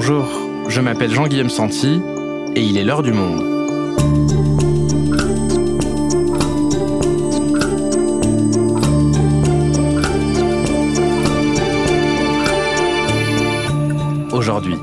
Bonjour, je m'appelle Jean-Guillaume Santi et il est l'heure du monde. Aujourd'hui,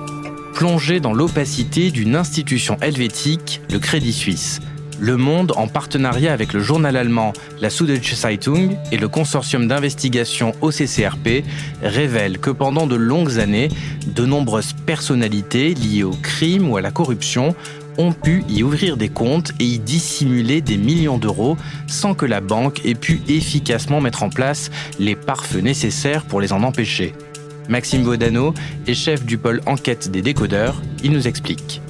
plongé dans l'opacité d'une institution helvétique, le Crédit Suisse. Le Monde, en partenariat avec le journal allemand La Süddeutsche Zeitung et le consortium d'investigation OCCRP, révèle que pendant de longues années, de nombreuses personnalités liées au crime ou à la corruption ont pu y ouvrir des comptes et y dissimuler des millions d'euros sans que la banque ait pu efficacement mettre en place les pare-feux nécessaires pour les en empêcher. Maxime Vaudano est chef du pôle enquête des décodeurs. Il nous explique.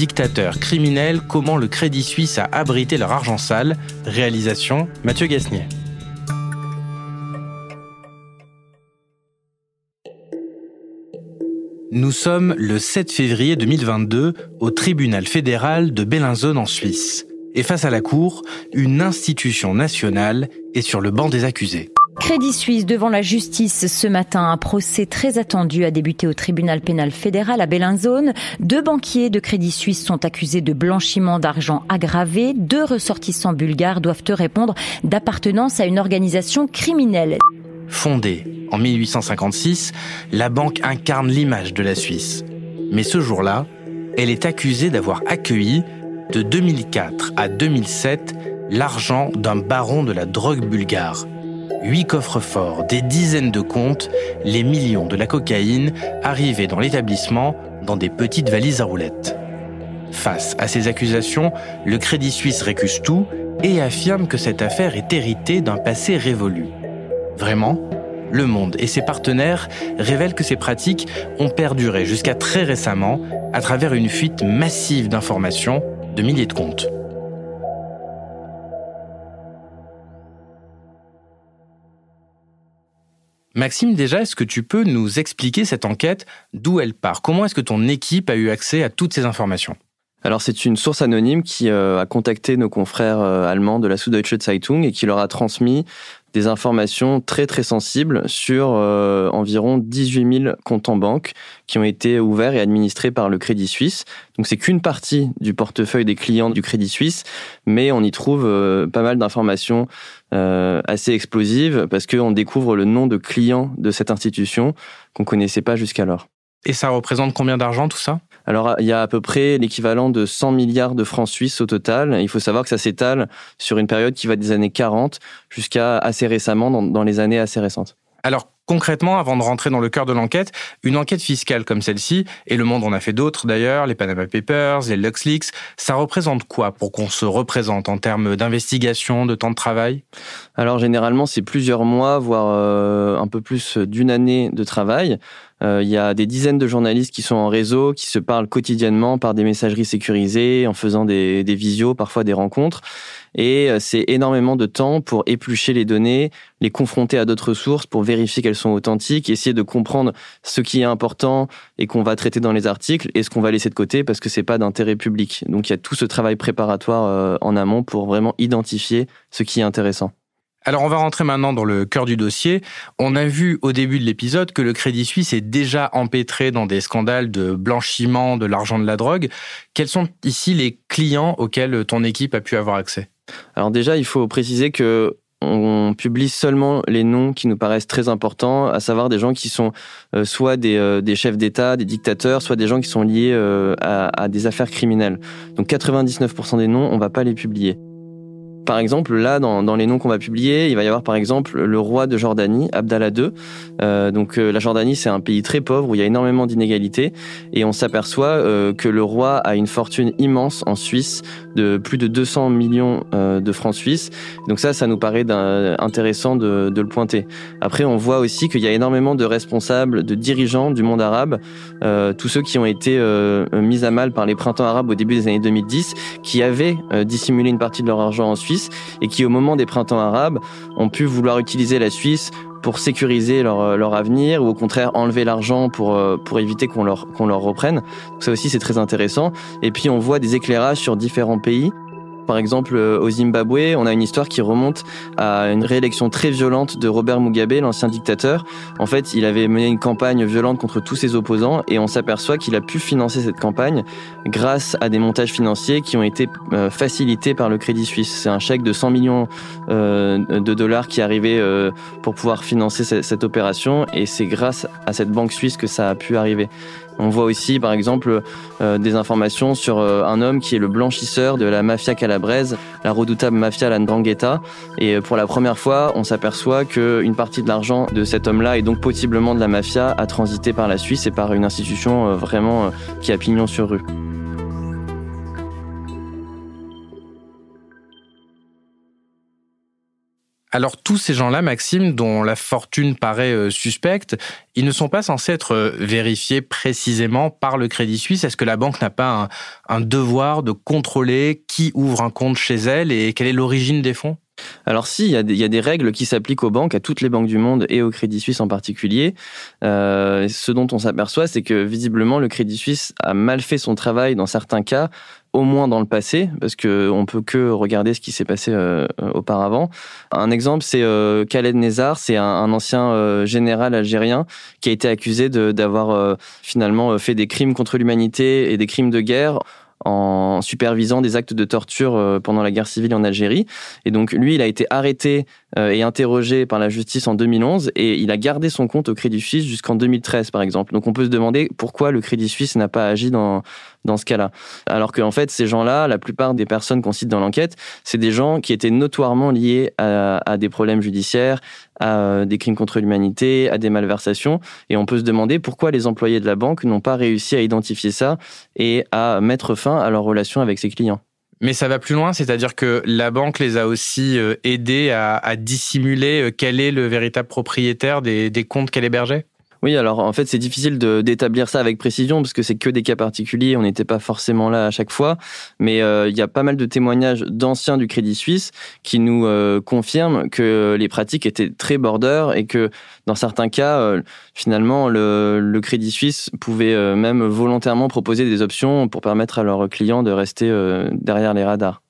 Dictateur criminel, comment le Crédit Suisse a abrité leur argent sale. Réalisation Mathieu Gasnier. Nous sommes le 7 février 2022 au tribunal fédéral de Bellinzone en Suisse. Et face à la Cour, une institution nationale est sur le banc des accusés. Crédit Suisse devant la justice ce matin. Un procès très attendu a débuté au tribunal pénal fédéral à Bellinzone. Deux banquiers de Crédit Suisse sont accusés de blanchiment d'argent aggravé. Deux ressortissants bulgares doivent répondre d'appartenance à une organisation criminelle. Fondée en 1856, la banque incarne l'image de la Suisse. Mais ce jour-là, elle est accusée d'avoir accueilli, de 2004 à 2007, l'argent d'un baron de la drogue bulgare huit coffres forts, des dizaines de comptes, les millions de la cocaïne arrivaient dans l'établissement dans des petites valises à roulettes. Face à ces accusations, le Crédit Suisse récuse tout et affirme que cette affaire est héritée d'un passé révolu. Vraiment Le Monde et ses partenaires révèlent que ces pratiques ont perduré jusqu'à très récemment à travers une fuite massive d'informations de milliers de comptes. Maxime, déjà, est-ce que tu peux nous expliquer cette enquête, d'où elle part? Comment est-ce que ton équipe a eu accès à toutes ces informations? Alors c'est une source anonyme qui euh, a contacté nos confrères euh, allemands de la Süddeutsche Zeitung et qui leur a transmis des informations très très sensibles sur euh, environ 18 000 comptes en banque qui ont été ouverts et administrés par le Crédit Suisse. Donc c'est qu'une partie du portefeuille des clients du Crédit Suisse, mais on y trouve euh, pas mal d'informations euh, assez explosives parce qu'on découvre le nom de clients de cette institution qu'on connaissait pas jusqu'alors. Et ça représente combien d'argent tout ça? Alors, il y a à peu près l'équivalent de 100 milliards de francs suisses au total. Il faut savoir que ça s'étale sur une période qui va des années 40 jusqu'à assez récemment, dans, les années assez récentes. Alors, concrètement, avant de rentrer dans le cœur de l'enquête, une enquête fiscale comme celle-ci, et le monde en a fait d'autres d'ailleurs, les Panama Papers, les LuxLeaks, ça représente quoi pour qu'on se représente en termes d'investigation, de temps de travail? Alors généralement, c'est plusieurs mois, voire euh, un peu plus d'une année de travail. Euh, il y a des dizaines de journalistes qui sont en réseau, qui se parlent quotidiennement par des messageries sécurisées, en faisant des, des visios, parfois des rencontres. Et euh, c'est énormément de temps pour éplucher les données, les confronter à d'autres sources pour vérifier qu'elles sont authentiques, essayer de comprendre ce qui est important et qu'on va traiter dans les articles et ce qu'on va laisser de côté parce que c'est pas d'intérêt public. Donc il y a tout ce travail préparatoire euh, en amont pour vraiment identifier ce qui est intéressant. Alors on va rentrer maintenant dans le cœur du dossier. On a vu au début de l'épisode que le Crédit Suisse est déjà empêtré dans des scandales de blanchiment de l'argent de la drogue. Quels sont ici les clients auxquels ton équipe a pu avoir accès? Alors déjà, il faut préciser que on publie seulement les noms qui nous paraissent très importants, à savoir des gens qui sont euh, soit euh, des, chefs d'État, des dictateurs, soit des gens qui sont liés euh, à, des affaires criminelles. Donc 99% des noms, on va pas les publier. Par exemple, là, dans, dans les noms qu'on va publier, il va y avoir par exemple le roi de Jordanie, Abdallah II. Euh, donc euh, la Jordanie, c'est un pays très pauvre où il y a énormément d'inégalités et on s'aperçoit euh, que le roi a une fortune immense en Suisse de plus de 200 millions de francs suisses. Donc ça, ça nous paraît intéressant de, de, le pointer. Après, on voit aussi qu'il y a énormément de responsables, de dirigeants du monde arabe, tous ceux qui ont été mis à mal par les printemps arabes au début des années 2010, qui avaient dissimulé une partie de leur argent en Suisse et qui, au moment des printemps arabes, ont pu vouloir utiliser la Suisse pour sécuriser leur, euh, avenir ou au contraire enlever l'argent pour, euh, éviter qu'on leur, qu'on leur reprenne. ça aussi, c'est très intéressant. Et puis, on voit des éclairages sur différents pays par exemple au Zimbabwe, on a une histoire qui remonte à une réélection très violente de Robert Mugabe, l'ancien dictateur. En fait, il avait mené une campagne violente contre tous ses opposants et on s'aperçoit qu'il a pu financer cette campagne grâce à des montages financiers qui ont été facilités par le Crédit Suisse. C'est un chèque de 100 millions de dollars qui est arrivé pour pouvoir financer cette opération et c'est grâce à cette banque suisse que ça a pu arriver. On voit aussi, par exemple, euh, des informations sur euh, un homme qui est le blanchisseur de la mafia calabraise, la redoutable mafia Landrangheta. Et euh, pour la première fois, on s'aperçoit qu'une partie de l'argent de cet homme-là, et donc possiblement de la mafia, a transité par la Suisse et par une institution vraiment qui a pignon sur rue. Alors tous ces gens-là, Maxime, dont la fortune paraît euh, suspecte, ils ne sont pas censés être euh, vérifiés précisément par le Crédit Suisse. Est-ce que la banque n'a pas un, devoir de contrôler qui ouvre un compte chez elle et quelle est l'origine des fonds? Alors si, il y, a des, règles qui s'appliquent aux banques, à toutes les banques du monde et au Crédit Suisse en particulier. Euh, ce dont on s'aperçoit, c'est que visiblement le Crédit Suisse a mal fait son travail dans certains cas au moins dans le passé, parce que on peut que regarder ce qui s'est passé euh, auparavant. Un exemple, c'est euh, Khaled Nezar, c'est un, ancien général algérien qui a été accusé d'avoir finalement fait des crimes contre l'humanité et des crimes de guerre en supervisant des actes de torture pendant la guerre civile en Algérie. Et donc lui, il a été arrêté et interrogé par la justice en 2011 et il a gardé son compte au Crédit Suisse jusqu'en 2013 par exemple. Donc on peut se demander pourquoi le Crédit Suisse n'a pas agi dans dans ce cas-là. Alors qu'en fait, ces gens-là, la plupart des personnes qu'on cite dans l'enquête, c'est des gens qui étaient notoirement liés à, des problèmes judiciaires, à euh, des crimes contre l'humanité, à des malversations. Et on peut se demander pourquoi les employés de la banque n'ont pas réussi à identifier ça et à mettre fin à leur relation avec ses clients. Mais ça va plus loin, c'est-à-dire que la banque les a aussi euh, aidés à, dissimuler euh, quel est le véritable propriétaire des, des comptes qu'elle hébergeait? Oui, alors en fait, c'est difficile d'établir ça avec précision parce que c'est que des cas particuliers. On n'était pas forcément là à chaque fois, mais euh, il y a pas mal de témoignages d'anciens du Crédit Suisse qui nous euh, confirment que les pratiques étaient très border et que dans certains cas, euh, finalement, le, le, Crédit Suisse pouvait même volontairement proposer des options pour permettre à leurs clients de rester derrière les radars.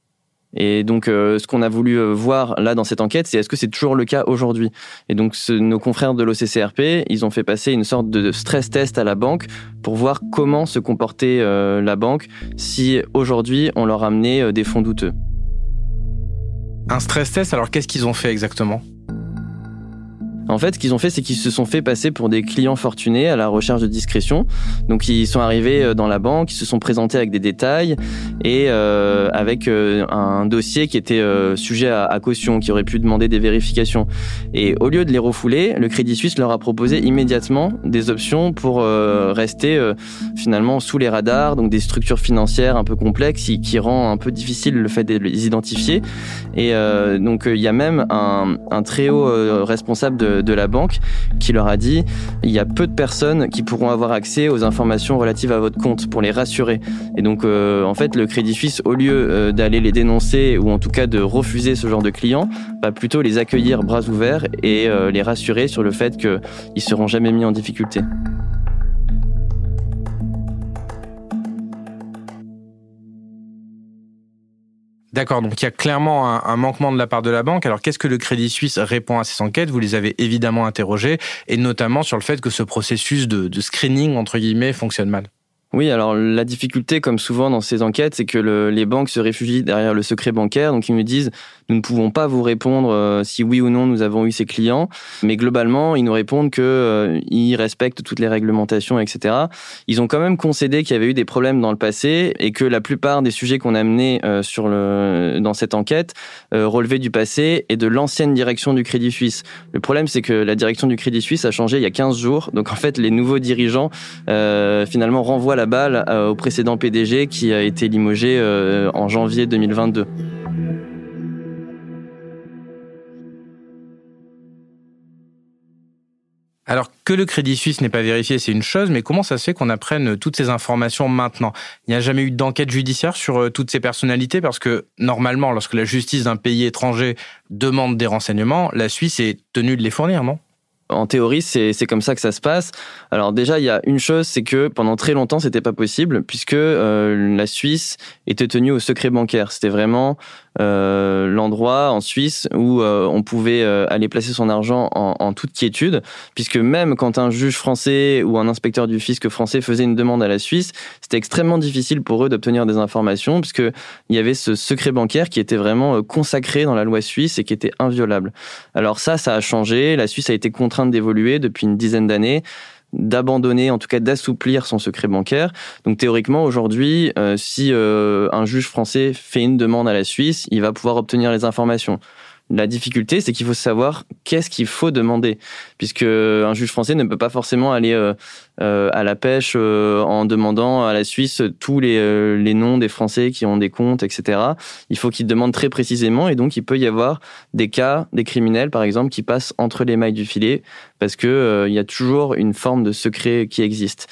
Et donc, euh, ce qu'on a voulu euh, voir là dans cette enquête, c'est est-ce que c'est toujours le cas aujourd'hui? Et donc, nos confrères de l'OCCRP, ils ont fait passer une sorte de stress test à la banque pour voir comment se comportait euh, la banque si aujourd'hui on leur amenait des fonds douteux. Un stress test, alors qu'est-ce qu'ils ont fait exactement? En fait, ce qu'ils ont fait, c'est qu'ils se sont fait passer pour des clients fortunés à la recherche de discrétion. Donc, ils sont arrivés euh, dans la banque, ils se sont présentés avec des détails et euh, avec euh, un dossier qui était sujet à, caution, qui aurait pu demander des vérifications. Et au lieu de les refouler, le Crédit Suisse leur a proposé immédiatement des options pour rester finalement sous les radars, donc des structures financières un peu complexes qui, qui rend un peu difficile le fait de les identifier. Et donc, il y a même un très haut responsable de de, la banque qui leur a dit il y a peu de personnes qui pourront avoir accès aux informations relatives à votre compte pour les rassurer. Et donc euh, en fait le Crédit Suisse au lieu euh, d'aller les dénoncer ou en tout cas de refuser ce genre de clients, va plutôt les accueillir bras ouverts et euh, les rassurer sur le fait qu'ils seront jamais mis en difficulté. D'accord, donc il y a clairement un, manquement de la part de la banque. Alors qu'est-ce que le Crédit Suisse répond à ces enquêtes? Vous les avez évidemment interrogés, et notamment sur le fait que ce processus de, de screening, entre guillemets, fonctionne mal. Oui, alors la difficulté, comme souvent dans ces enquêtes, c'est que les banques se réfugient derrière le secret bancaire. Donc ils me disent, nous ne pouvons pas vous répondre euh, si oui ou non nous avons eu ces clients, mais globalement, ils nous répondent que euh, ils respectent toutes les réglementations, etc. Ils ont quand même concédé qu'il y avait eu des problèmes dans le passé et que la plupart des sujets qu'on a menés euh, le dans cette enquête relevaient du passé et de l'ancienne direction du Crédit Suisse. Le problème, c'est que la direction du Crédit Suisse a changé il y a 15 jours. Donc en fait, les nouveaux dirigeants finalement renvoient balle au précédent PDG qui a été limogé en janvier 2022. Alors que le Crédit Suisse n'est pas vérifié, c'est une chose, mais comment ça se fait qu'on apprenne toutes ces informations maintenant? Il n'y a jamais eu d'enquête judiciaire sur euh, toutes ces personnalités? Parce que normalement, lorsque la justice d'un pays étranger demande des renseignements, la Suisse est tenue de les fournir, non? En théorie, c'est comme ça que ça se passe. Alors déjà, il y a une chose, c'est que pendant très longtemps, c'était pas possible puisque euh, la Suisse était tenue au secret bancaire. C'était vraiment euh, l'endroit en Suisse où euh, on pouvait euh, aller placer son argent en, en, toute quiétude, puisque même quand un juge français ou un inspecteur du fisc français faisait une demande à la Suisse, c'était extrêmement difficile pour eux d'obtenir des informations, puisque il y avait ce secret bancaire qui était vraiment consacré dans la loi suisse et qui était inviolable. Alors ça, ça a changé. La Suisse a été contrainte d'évoluer depuis une dizaine d'années d'abandonner, en tout cas d'assouplir son secret bancaire. Donc théoriquement, aujourd'hui, euh, si euh, un juge français fait une demande à la Suisse, il va pouvoir obtenir les informations. La difficulté, c'est qu'il faut savoir qu'est-ce qu'il faut demander, puisque un juge français ne peut pas forcément aller euh, euh, à la pêche euh, en demandant à la Suisse tous les, les noms des Français qui ont des comptes, etc. Il faut qu'il demande très précisément, et donc il peut y avoir des cas, des criminels par exemple, qui passent entre les mailles du filet, parce que il y a toujours une forme de secret qui existe.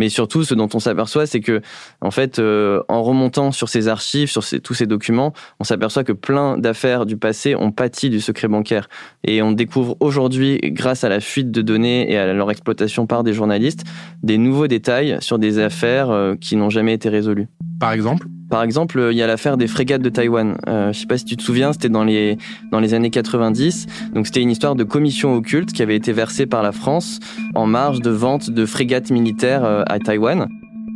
Mais surtout, ce dont on s'aperçoit, c'est que, en fait, euh, en remontant sur ces archives, sur tous ces documents, on s'aperçoit que plein d'affaires du passé ont pâti du secret bancaire. Et on découvre aujourd'hui, grâce à la fuite de données et à leur exploitation par des journalistes, des nouveaux détails sur des affaires euh, qui n'ont jamais été résolues. Par exemple? Par exemple, il y a l'affaire des frégates de Taïwan. Euh, je sais pas si tu te souviens, c'était dans les dans les années 90. Donc c'était une histoire de commission occulte qui avait été versée par la France en marge de vente de frégates militaires euh, à Taïwan.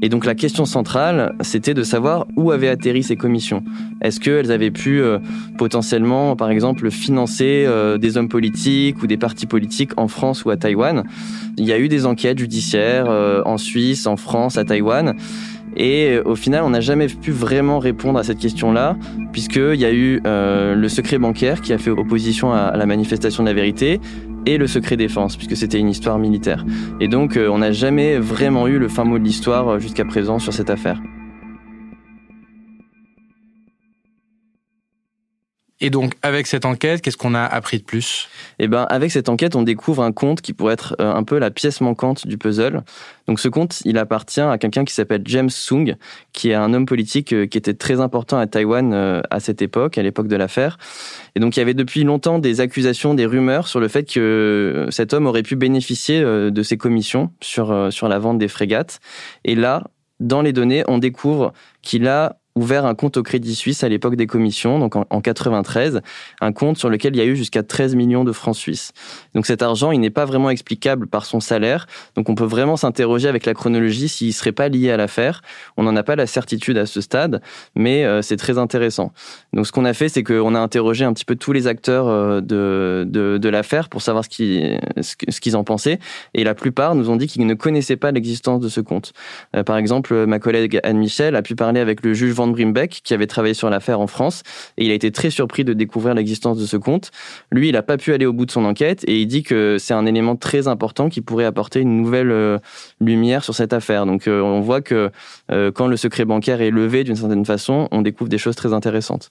Et donc la question centrale, c'était de savoir où avaient atterri ces commissions. Est-ce qu'elles avaient pu euh, potentiellement, par exemple, financer euh, des hommes politiques ou des partis politiques en France ou à Taïwan? Il y a eu des enquêtes judiciaires en Suisse, en France, à Taïwan. Et euh, au final, on n'a jamais pu vraiment répondre à cette question-là, puisqu'il y a eu euh, le secret bancaire qui a fait opposition à, la manifestation de la vérité, et le secret défense, puisque c'était une histoire militaire. Et donc, euh, on n'a jamais vraiment eu le fin mot de l'histoire jusqu'à présent sur cette affaire. Et donc, avec cette enquête, qu'est-ce qu'on a appris de plus? Eh ben, avec cette enquête, on découvre un conte qui pourrait être euh, un peu la pièce manquante du puzzle. Donc, ce conte, il appartient à quelqu'un qui s'appelle James Sung, qui est un homme politique euh, qui était très important à Taïwan euh, à cette époque, à l'époque de l'affaire. Et donc, il y avait depuis longtemps des accusations, des rumeurs sur le fait que cet homme aurait pu bénéficier de ses commissions sur, sur la vente des frégates. Et là, dans les données, on découvre qu'il a ouvert un compte au Crédit Suisse à l'époque des commissions, donc en, 93, un compte sur lequel il y a eu jusqu'à 13 millions de francs suisses. Donc cet argent, il n'est pas vraiment explicable par son salaire, donc on peut vraiment s'interroger avec la chronologie s'il ne serait pas lié à l'affaire. On n'en a pas la certitude à ce stade, mais euh, c'est très intéressant. Donc ce qu'on a fait, c'est qu'on a interrogé un petit peu tous les acteurs euh, de, de, de l'affaire pour savoir ce qu'ils ce qu'ils en pensaient, et la plupart nous ont dit qu'ils ne connaissaient pas l'existence de ce compte. Euh, par exemple, ma collègue Anne Michel a pu parler avec le juge Brimbeck, qui avait travaillé sur l'affaire en France, et il a été très surpris de découvrir l'existence de ce compte. Lui, il n'a pas pu aller au bout de son enquête, et il dit que c'est un élément très important qui pourrait apporter une nouvelle euh, lumière sur cette affaire. Donc euh, on voit que euh, quand le secret bancaire est levé d'une certaine façon, on découvre des choses très intéressantes.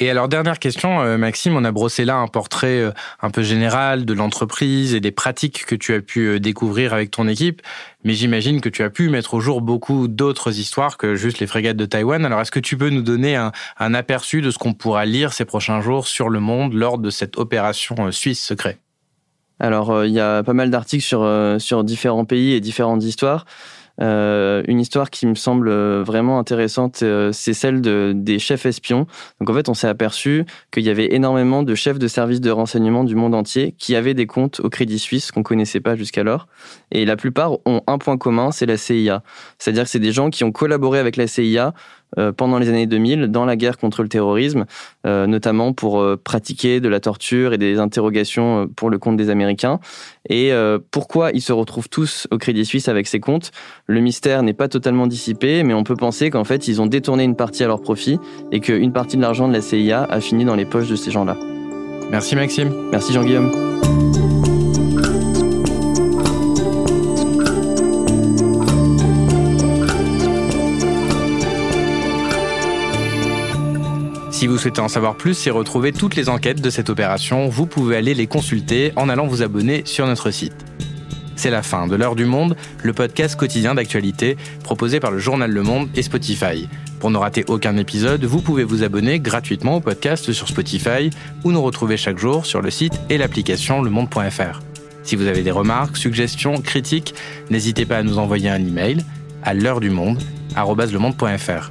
Et alors, dernière question, euh, Maxime, on a brossé là un portrait euh, un peu général de l'entreprise et des pratiques que tu as pu euh, découvrir avec ton équipe, mais j'imagine que tu as pu mettre au jour beaucoup d'autres histoires que juste les frégates de Taïwan. Alors, est-ce que tu peux nous donner un, aperçu de ce qu'on pourra lire ces prochains jours sur le monde lors de cette opération suisse secret? Alors, il y a pas mal d'articles sur, sur différents pays et différentes histoires. Euh, une histoire qui me semble euh, vraiment intéressante, euh, c'est celle de, des chefs espions. Donc en fait, on s'est aperçu qu'il y avait énormément de chefs de services de renseignement du monde entier qui avaient des comptes au Crédit Suisse qu'on connaissait pas jusqu'alors. Et la plupart ont un point commun, c'est la CIA. C'est-à-dire que c'est des gens qui ont collaboré avec la CIA pendant les années 2000 dans la guerre contre le terrorisme, euh, notamment pour euh, pratiquer de la torture et des interrogations pour le compte des Américains. Et pourquoi ils se retrouvent tous au Crédit Suisse avec ces comptes? Le mystère n'est pas totalement dissipé, mais on peut penser qu'en fait ils ont détourné une partie à leur profit et qu'une partie de l'argent de la CIA a fini dans les poches de ces gens-là. Merci Maxime. Merci Jean-Guillaume. Si vous souhaitez en savoir plus et retrouver toutes les enquêtes de cette opération, vous pouvez aller les consulter en allant vous abonner sur notre site. C'est la fin de l'heure du monde, le podcast quotidien d'actualité proposé par le journal Le Monde et Spotify. Pour ne rater aucun épisode, vous pouvez vous abonner gratuitement au podcast sur Spotify ou nous retrouver chaque jour sur le site et l'application lemonde.fr. Si vous avez des remarques, suggestions, critiques, n'hésitez pas à nous envoyer un email à l'heure du monde @lemonde.fr.